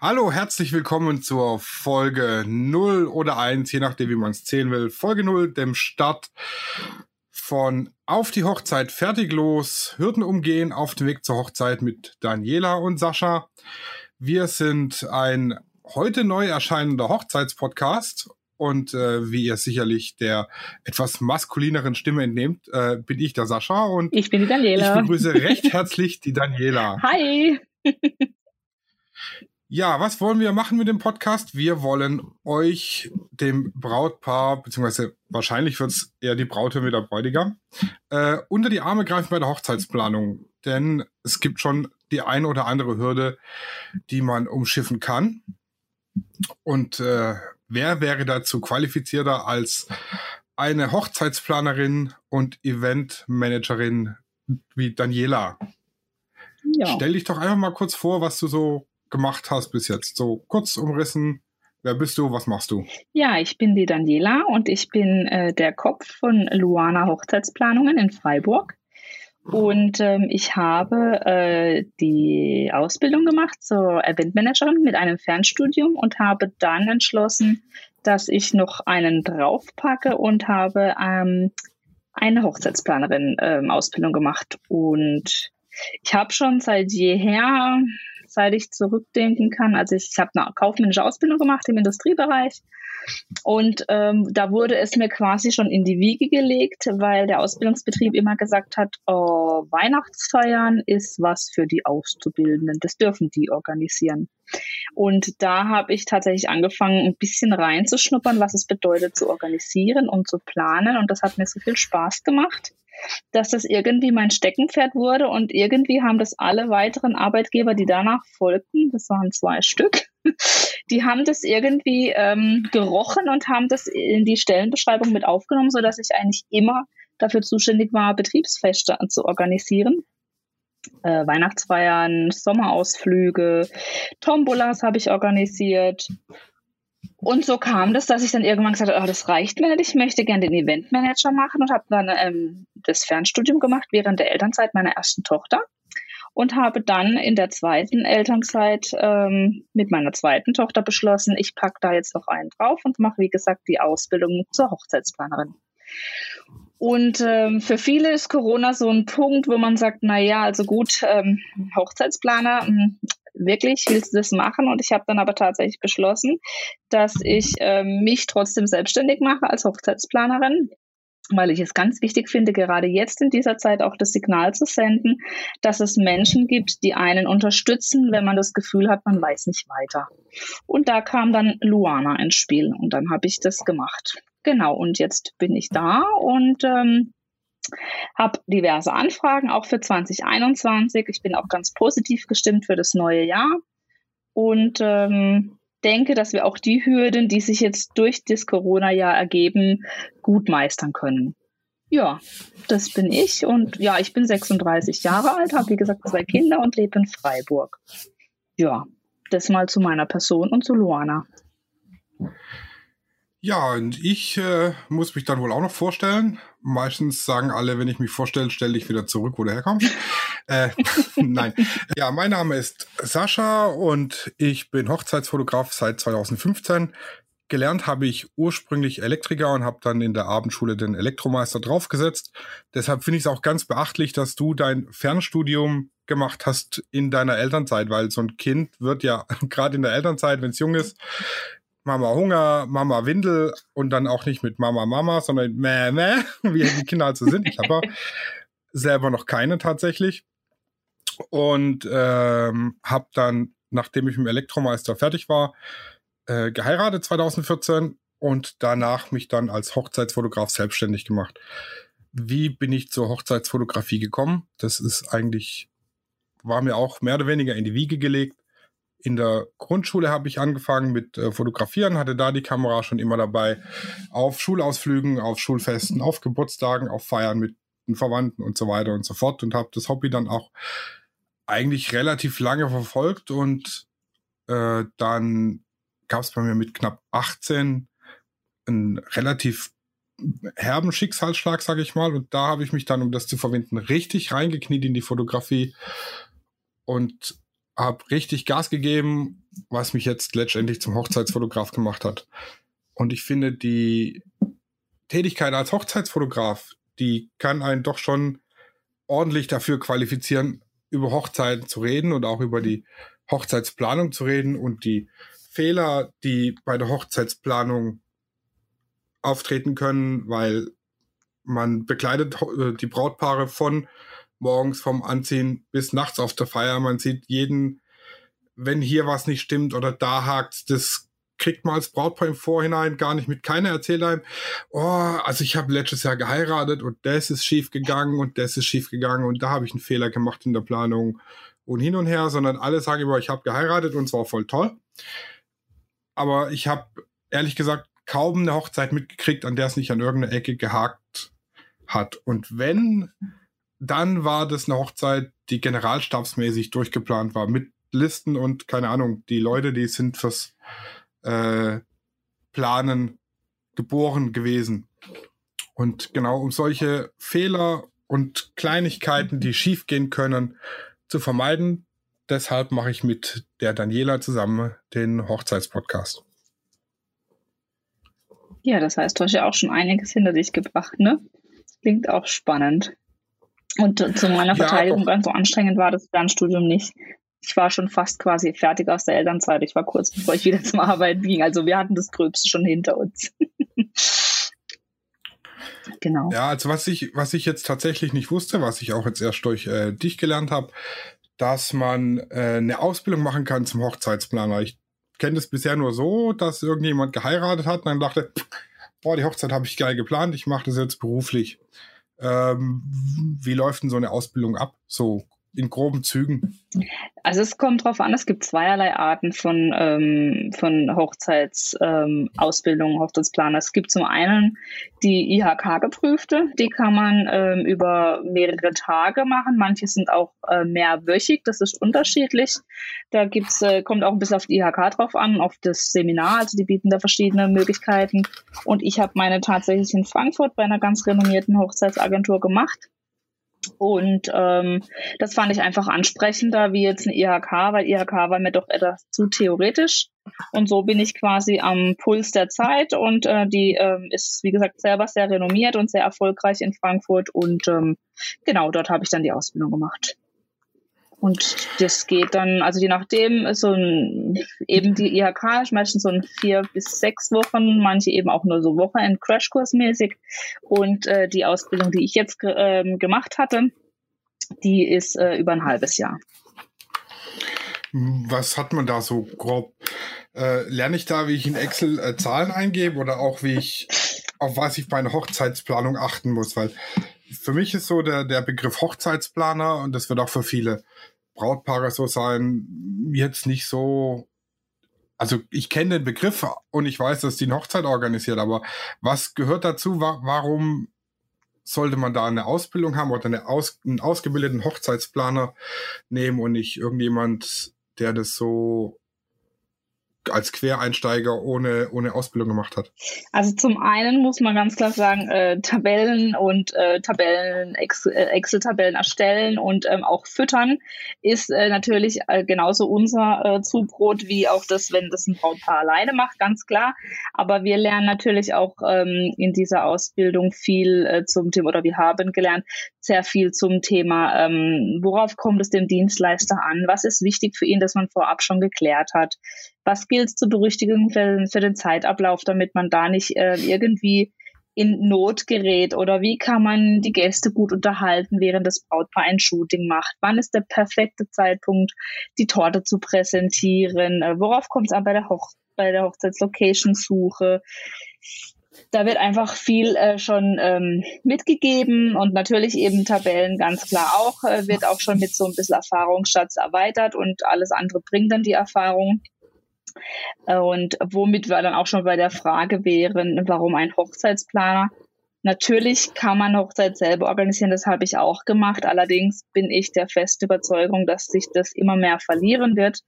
Hallo, herzlich willkommen zur Folge 0 oder 1, je nachdem, wie man es zählen will. Folge 0, dem Start von Auf die Hochzeit fertig los, Hürden umgehen auf dem Weg zur Hochzeit mit Daniela und Sascha. Wir sind ein heute neu erscheinender Hochzeitspodcast und äh, wie ihr sicherlich der etwas maskulineren Stimme entnehmt, äh, bin ich der Sascha und ich bin die Daniela. Ich begrüße recht herzlich die Daniela. Hi. Ja, was wollen wir machen mit dem Podcast? Wir wollen euch, dem Brautpaar, beziehungsweise wahrscheinlich wird es eher die Braut und der Bräutigam, äh, unter die Arme greifen bei der Hochzeitsplanung. Denn es gibt schon die ein oder andere Hürde, die man umschiffen kann. Und äh, wer wäre dazu qualifizierter als eine Hochzeitsplanerin und Eventmanagerin wie Daniela? Ja. Stell dich doch einfach mal kurz vor, was du so gemacht hast bis jetzt? So kurz umrissen. Wer bist du? Was machst du? Ja, ich bin die Daniela und ich bin äh, der Kopf von Luana Hochzeitsplanungen in Freiburg. Und ähm, ich habe äh, die Ausbildung gemacht zur Eventmanagerin mit einem Fernstudium und habe dann entschlossen, dass ich noch einen draufpacke und habe ähm, eine Hochzeitsplanerin ähm, Ausbildung gemacht. Und ich habe schon seit jeher seit ich zurückdenken kann. Also ich, ich habe eine kaufmännische Ausbildung gemacht im Industriebereich und ähm, da wurde es mir quasi schon in die Wiege gelegt, weil der Ausbildungsbetrieb immer gesagt hat, oh, Weihnachtsfeiern ist was für die Auszubildenden, das dürfen die organisieren. Und da habe ich tatsächlich angefangen, ein bisschen reinzuschnuppern, was es bedeutet zu organisieren und zu planen. Und das hat mir so viel Spaß gemacht dass das irgendwie mein Steckenpferd wurde und irgendwie haben das alle weiteren Arbeitgeber, die danach folgten, das waren zwei Stück, die haben das irgendwie ähm, gerochen und haben das in die Stellenbeschreibung mit aufgenommen, sodass ich eigentlich immer dafür zuständig war, Betriebsfeste zu organisieren. Äh, Weihnachtsfeiern, Sommerausflüge, Tombolas habe ich organisiert, und so kam das, dass ich dann irgendwann gesagt habe, oh, das reicht mir nicht, ich möchte gerne den Eventmanager machen und habe dann ähm, das Fernstudium gemacht während der Elternzeit meiner ersten Tochter und habe dann in der zweiten Elternzeit ähm, mit meiner zweiten Tochter beschlossen, ich packe da jetzt noch einen drauf und mache, wie gesagt, die Ausbildung zur Hochzeitsplanerin. Und ähm, für viele ist Corona so ein Punkt, wo man sagt, na ja, also gut, ähm, Hochzeitsplaner, hm, wirklich, willst du das machen? Und ich habe dann aber tatsächlich beschlossen, dass ich äh, mich trotzdem selbstständig mache als Hochzeitsplanerin weil ich es ganz wichtig finde, gerade jetzt in dieser Zeit auch das Signal zu senden, dass es Menschen gibt, die einen unterstützen, wenn man das Gefühl hat, man weiß nicht weiter. Und da kam dann Luana ins Spiel und dann habe ich das gemacht. Genau, und jetzt bin ich da und ähm, habe diverse Anfragen auch für 2021. Ich bin auch ganz positiv gestimmt für das neue Jahr und ähm, denke, dass wir auch die Hürden, die sich jetzt durch das Corona-Jahr ergeben, gut meistern können. Ja, das bin ich und ja, ich bin 36 Jahre alt, habe wie gesagt zwei Kinder und lebe in Freiburg. Ja, das mal zu meiner Person und zu Luana. Ja, und ich äh, muss mich dann wohl auch noch vorstellen. Meistens sagen alle, wenn ich mich vorstelle, stell dich wieder zurück, wo du herkommst. äh, nein. Ja, mein Name ist Sascha und ich bin Hochzeitsfotograf seit 2015. Gelernt habe ich ursprünglich Elektriker und habe dann in der Abendschule den Elektromeister draufgesetzt. Deshalb finde ich es auch ganz beachtlich, dass du dein Fernstudium gemacht hast in deiner Elternzeit, weil so ein Kind wird ja gerade in der Elternzeit, wenn es jung ist, Mama Hunger, Mama Windel und dann auch nicht mit Mama Mama, sondern Mäh Mäh, wie die Kinder halt so sind. Ich habe selber noch keine tatsächlich. Und ähm, habe dann, nachdem ich mit dem Elektromeister fertig war, äh, geheiratet 2014 und danach mich dann als Hochzeitsfotograf selbstständig gemacht. Wie bin ich zur Hochzeitsfotografie gekommen? Das ist eigentlich, war mir auch mehr oder weniger in die Wiege gelegt in der Grundschule habe ich angefangen mit äh, Fotografieren, hatte da die Kamera schon immer dabei. Auf Schulausflügen, auf Schulfesten, auf Geburtstagen, auf Feiern mit den Verwandten und so weiter und so fort und habe das Hobby dann auch eigentlich relativ lange verfolgt und äh, dann gab es bei mir mit knapp 18 einen relativ herben Schicksalsschlag, sage ich mal. Und da habe ich mich dann, um das zu verwenden, richtig reingekniet in die Fotografie und habe richtig Gas gegeben, was mich jetzt letztendlich zum Hochzeitsfotograf gemacht hat. Und ich finde, die Tätigkeit als Hochzeitsfotograf, die kann einen doch schon ordentlich dafür qualifizieren, über Hochzeiten zu reden und auch über die Hochzeitsplanung zu reden und die Fehler, die bei der Hochzeitsplanung auftreten können, weil man begleitet äh, die Brautpaare von morgens vom Anziehen bis nachts auf der Feier. Man sieht jeden, wenn hier was nicht stimmt oder da hakt, das kriegt man als Brautpaar im Vorhinein gar nicht mit. Keiner erzählt einem, oh, also ich habe letztes Jahr geheiratet und das ist schief gegangen und das ist schief gegangen und da habe ich einen Fehler gemacht in der Planung und hin und her, sondern alle sagen immer, ich habe geheiratet und es war voll toll. Aber ich habe ehrlich gesagt kaum eine Hochzeit mitgekriegt, an der es nicht an irgendeiner Ecke gehakt hat. Und wenn, dann war das eine Hochzeit, die generalstabsmäßig durchgeplant war, mit Listen und keine Ahnung, die Leute, die sind fürs äh, Planen geboren gewesen. Und genau um solche Fehler und Kleinigkeiten, die schiefgehen können, zu vermeiden, deshalb mache ich mit der Daniela zusammen den Hochzeitspodcast. Ja, das heißt, du hast ja auch schon einiges hinter dich gebracht, ne? Klingt auch spannend. Und zu meiner Verteidigung, ja, ganz so anstrengend war das Fernstudium nicht. Ich war schon fast quasi fertig aus der Elternzeit. Ich war kurz bevor ich wieder zum Arbeiten ging. Also wir hatten das Gröbste schon hinter uns. genau. Ja, also was ich, was ich jetzt tatsächlich nicht wusste, was ich auch jetzt erst durch äh, dich gelernt habe, dass man äh, eine Ausbildung machen kann zum Hochzeitsplaner. Ich kenne das bisher nur so, dass irgendjemand geheiratet hat und dann dachte, boah, die Hochzeit habe ich geil geplant, ich mache das jetzt beruflich. Ähm, wie läuft denn so eine Ausbildung ab? So in groben Zügen? Also es kommt drauf an, es gibt zweierlei Arten von, ähm, von Hochzeitsausbildung, ähm, Hochzeitsplaner. Es gibt zum einen die IHK-geprüfte, die kann man ähm, über mehrere Tage machen. Manche sind auch äh, mehrwöchig, das ist unterschiedlich. Da gibt's, äh, kommt auch ein bisschen auf die IHK drauf an, auf das Seminar, also die bieten da verschiedene Möglichkeiten. Und ich habe meine tatsächlich in Frankfurt bei einer ganz renommierten Hochzeitsagentur gemacht. Und ähm, das fand ich einfach ansprechender wie jetzt ein IHK, weil IHK war mir doch etwas zu theoretisch. Und so bin ich quasi am Puls der Zeit und äh, die ähm, ist, wie gesagt, selber sehr renommiert und sehr erfolgreich in Frankfurt. Und ähm, genau, dort habe ich dann die Ausbildung gemacht. Und das geht dann, also je nachdem, so ein, eben die IHK ist meistens so ein vier bis sechs Wochen, manche eben auch nur so Wochenend Crashkurs mäßig. Und äh, die Ausbildung, die ich jetzt äh, gemacht hatte, die ist äh, über ein halbes Jahr. Was hat man da so grob? Äh, lerne ich da, wie ich in Excel äh, Zahlen eingebe oder auch wie ich, auf was ich bei einer Hochzeitsplanung achten muss? Weil für mich ist so der, der Begriff Hochzeitsplaner und das wird auch für viele Brautpaare so sein, jetzt nicht so. Also ich kenne den Begriff und ich weiß, dass die eine Hochzeit organisiert, aber was gehört dazu? Warum sollte man da eine Ausbildung haben oder eine aus, einen ausgebildeten Hochzeitsplaner nehmen und nicht irgendjemand, der das so als Quereinsteiger ohne, ohne Ausbildung gemacht hat? Also zum einen muss man ganz klar sagen, äh, Tabellen und äh, Tabellen, äh, Excel-Tabellen erstellen und ähm, auch füttern ist äh, natürlich äh, genauso unser äh, Zubrot wie auch das, wenn das ein Brautpaar alleine macht, ganz klar. Aber wir lernen natürlich auch ähm, in dieser Ausbildung viel zum Thema, oder wir haben gelernt, sehr viel zum Thema, ähm, worauf kommt es dem Dienstleister an, was ist wichtig für ihn, dass man vorab schon geklärt hat, was gilt zu berüchtigen für, für, den Zeitablauf, damit man da nicht äh, irgendwie in Not gerät oder wie kann man die Gäste gut unterhalten, während das Brautpaar ein Shooting macht? Wann ist der perfekte Zeitpunkt, die Torte zu präsentieren? Äh, worauf kommt es an bei der, Hoch bei der Hochzeitslocation-Suche? Da wird einfach viel äh, schon ähm, mitgegeben und natürlich eben Tabellen ganz klar auch, äh, wird auch schon mit so ein bisschen Erfahrungsschatz erweitert und alles andere bringt dann die Erfahrung. Und womit wir dann auch schon bei der Frage wären, warum ein Hochzeitsplaner? Natürlich kann man Hochzeit selber organisieren, das habe ich auch gemacht. Allerdings bin ich der festen Überzeugung, dass sich das immer mehr verlieren wird,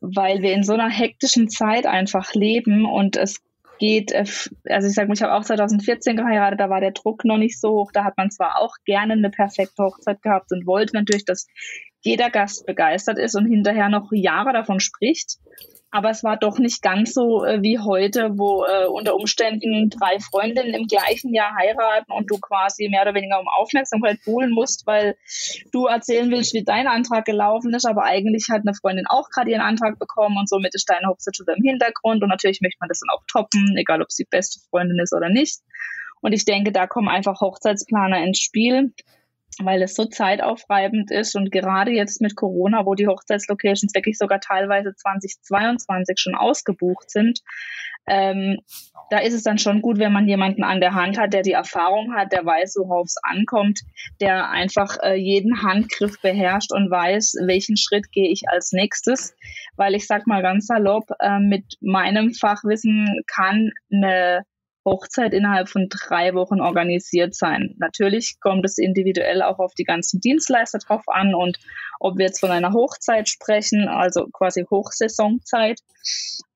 weil wir in so einer hektischen Zeit einfach leben und es geht, äh, also ich sage ich habe auch 2014 geheiratet, da war der Druck noch nicht so hoch. Da hat man zwar auch gerne eine perfekte Hochzeit gehabt und wollte natürlich, dass jeder Gast begeistert ist und hinterher noch Jahre davon spricht. Aber es war doch nicht ganz so äh, wie heute, wo äh, unter Umständen drei Freundinnen im gleichen Jahr heiraten und du quasi mehr oder weniger um Aufmerksamkeit buhlen musst, weil du erzählen willst, wie dein Antrag gelaufen ist. Aber eigentlich hat eine Freundin auch gerade ihren Antrag bekommen und somit ist deine Hochzeit schon im Hintergrund. Und natürlich möchte man das dann auch toppen, egal ob sie beste Freundin ist oder nicht. Und ich denke, da kommen einfach Hochzeitsplaner ins Spiel, weil es so zeitaufreibend ist und gerade jetzt mit Corona, wo die Hochzeitslocations wirklich sogar teilweise 2022 schon ausgebucht sind, ähm, da ist es dann schon gut, wenn man jemanden an der Hand hat, der die Erfahrung hat, der weiß, worauf es ankommt, der einfach äh, jeden Handgriff beherrscht und weiß, welchen Schritt gehe ich als nächstes. Weil ich sag mal ganz salopp, äh, mit meinem Fachwissen kann eine Hochzeit innerhalb von drei Wochen organisiert sein. Natürlich kommt es individuell auch auf die ganzen Dienstleister drauf an und ob wir jetzt von einer Hochzeit sprechen, also quasi Hochsaisonzeit,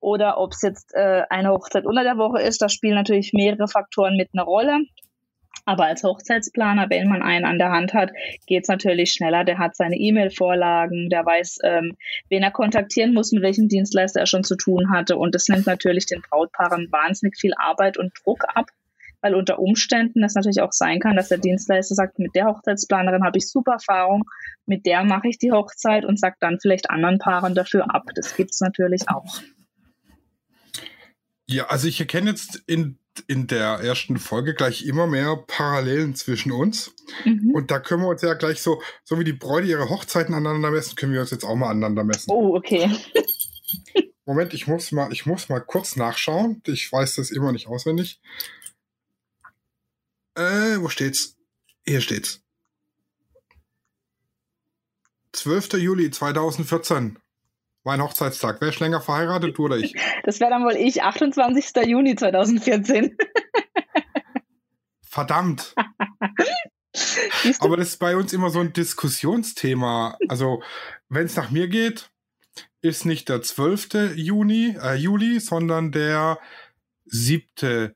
oder ob es jetzt äh, eine Hochzeit unter der Woche ist, da spielen natürlich mehrere Faktoren mit eine Rolle. Aber als Hochzeitsplaner, wenn man einen an der Hand hat, geht es natürlich schneller. Der hat seine E-Mail-Vorlagen, der weiß, ähm, wen er kontaktieren muss, mit welchem Dienstleister er schon zu tun hatte. Und das nimmt natürlich den Brautpaaren wahnsinnig viel Arbeit und Druck ab, weil unter Umständen es natürlich auch sein kann, dass der Dienstleister sagt, mit der Hochzeitsplanerin habe ich super Erfahrung, mit der mache ich die Hochzeit und sagt dann vielleicht anderen Paaren dafür ab. Das gibt es natürlich auch. Ja, also ich erkenne jetzt in in der ersten Folge gleich immer mehr Parallelen zwischen uns. Mhm. Und da können wir uns ja gleich so, so wie die Bräute ihre Hochzeiten aneinander messen, können wir uns jetzt auch mal aneinander messen. Oh, okay. Moment, ich muss mal, ich muss mal kurz nachschauen. Ich weiß das immer nicht auswendig. Äh, wo steht's? Hier steht's. 12. Juli 2014. Mein Hochzeitstag. Wer ist länger verheiratet, du oder ich? Das wäre dann wohl ich, 28. Juni 2014. Verdammt. Aber das ist bei uns immer so ein Diskussionsthema. Also, wenn es nach mir geht, ist nicht der 12. Juni, äh, Juli, sondern der 7.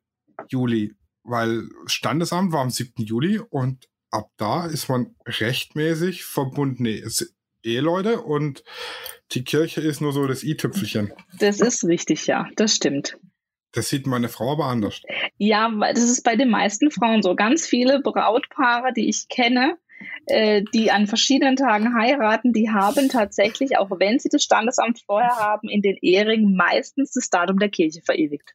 Juli. Weil Standesamt war am 7. Juli und ab da ist man rechtmäßig verbunden. Nee, Eheleute und die Kirche ist nur so das i-Tüpfelchen. Das ist richtig, ja, das stimmt. Das sieht meine Frau aber anders. Ja, das ist bei den meisten Frauen so. Ganz viele Brautpaare, die ich kenne, äh, die an verschiedenen Tagen heiraten, die haben tatsächlich, auch wenn sie das Standesamt vorher haben, in den Eheringen meistens das Datum der Kirche verewigt.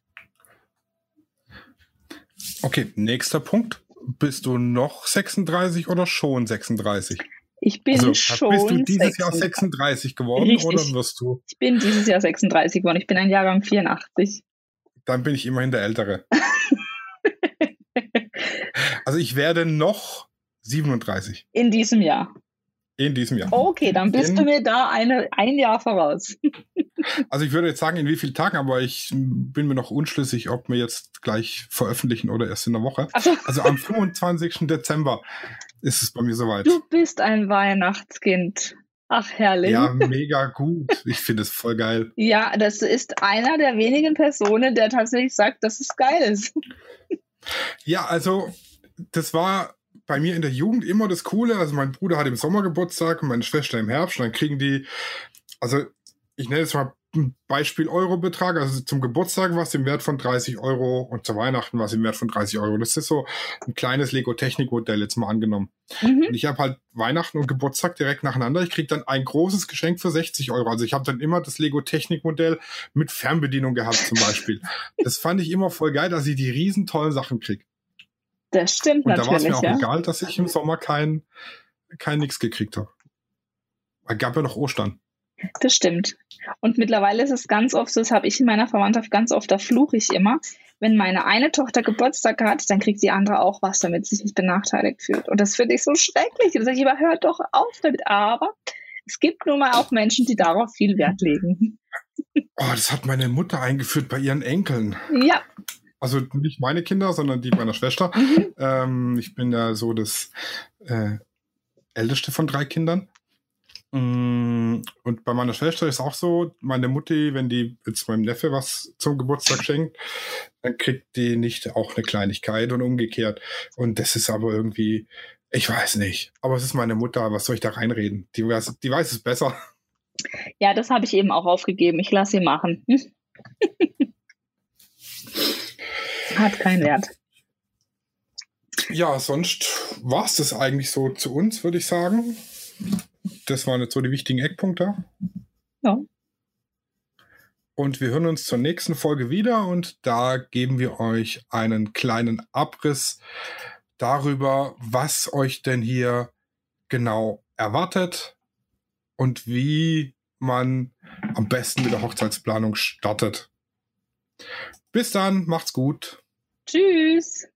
Okay, nächster Punkt. Bist du noch 36 oder schon 36? Ich bin also, schon. Bist du dieses 36. Jahr 36 geworden Richtig. oder wirst du? Ich bin dieses Jahr 36 geworden. Ich bin ein Jahrgang 84. Dann bin ich immerhin der Ältere. also ich werde noch 37. In diesem Jahr. In diesem Jahr. Okay, dann bist in, du mir da eine, ein Jahr voraus. also ich würde jetzt sagen, in wie vielen Tagen, aber ich bin mir noch unschlüssig, ob wir jetzt gleich veröffentlichen oder erst in der Woche. So. Also am 25. Dezember ist es bei mir soweit. Du bist ein Weihnachtskind. Ach, herrlich. Ja, mega gut. Ich finde es voll geil. Ja, das ist einer der wenigen Personen, der tatsächlich sagt, dass es geil ist. Ja, also das war bei mir in der Jugend immer das Coole. Also mein Bruder hat im Sommer Geburtstag und meine Schwester im Herbst. Und dann kriegen die, also ich nenne es mal Beispiel Eurobetrag, also zum Geburtstag was im Wert von 30 Euro und zu Weihnachten was im Wert von 30 Euro. Das ist so ein kleines Lego-Technik-Modell jetzt mal angenommen. Mhm. Und ich habe halt Weihnachten und Geburtstag direkt nacheinander. Ich kriege dann ein großes Geschenk für 60 Euro. Also ich habe dann immer das Lego-Technik-Modell mit Fernbedienung gehabt zum Beispiel. das fand ich immer voll geil, dass ich die riesen tollen Sachen kriege. Das stimmt und natürlich. Und da war es mir auch ja. egal, dass ich im Sommer kein, kein nix gekriegt habe. Es gab ja noch Ostern. Das stimmt. Und mittlerweile ist es ganz oft so, das habe ich in meiner Verwandtschaft ganz oft, da fluche ich immer. Wenn meine eine Tochter Geburtstag hat, dann kriegt die andere auch was, damit sie sich nicht benachteiligt fühlt. Und das finde ich so schrecklich. Da sage ich immer, hört doch auf damit. Aber es gibt nun mal auch Menschen, die darauf viel Wert legen. Oh, das hat meine Mutter eingeführt bei ihren Enkeln. Ja. Also nicht meine Kinder, sondern die meiner Schwester. Mhm. Ähm, ich bin ja so das äh, älteste von drei Kindern. Mm, und bei meiner Schwester ist auch so, meine Mutti, wenn die jetzt meinem Neffe was zum Geburtstag schenkt, dann kriegt die nicht auch eine Kleinigkeit und umgekehrt. Und das ist aber irgendwie, Ich weiß nicht. Aber es ist meine Mutter. Was soll ich da reinreden? Die weiß, die weiß es besser. Ja, das habe ich eben auch aufgegeben. Ich lasse sie machen. Hat keinen Wert. Ja, sonst war es das eigentlich so zu uns, würde ich sagen. Das waren jetzt so die wichtigen Eckpunkte. Ja. Und wir hören uns zur nächsten Folge wieder und da geben wir euch einen kleinen Abriss darüber, was euch denn hier genau erwartet und wie man am besten mit der Hochzeitsplanung startet. Bis dann, macht's gut. Tschüss.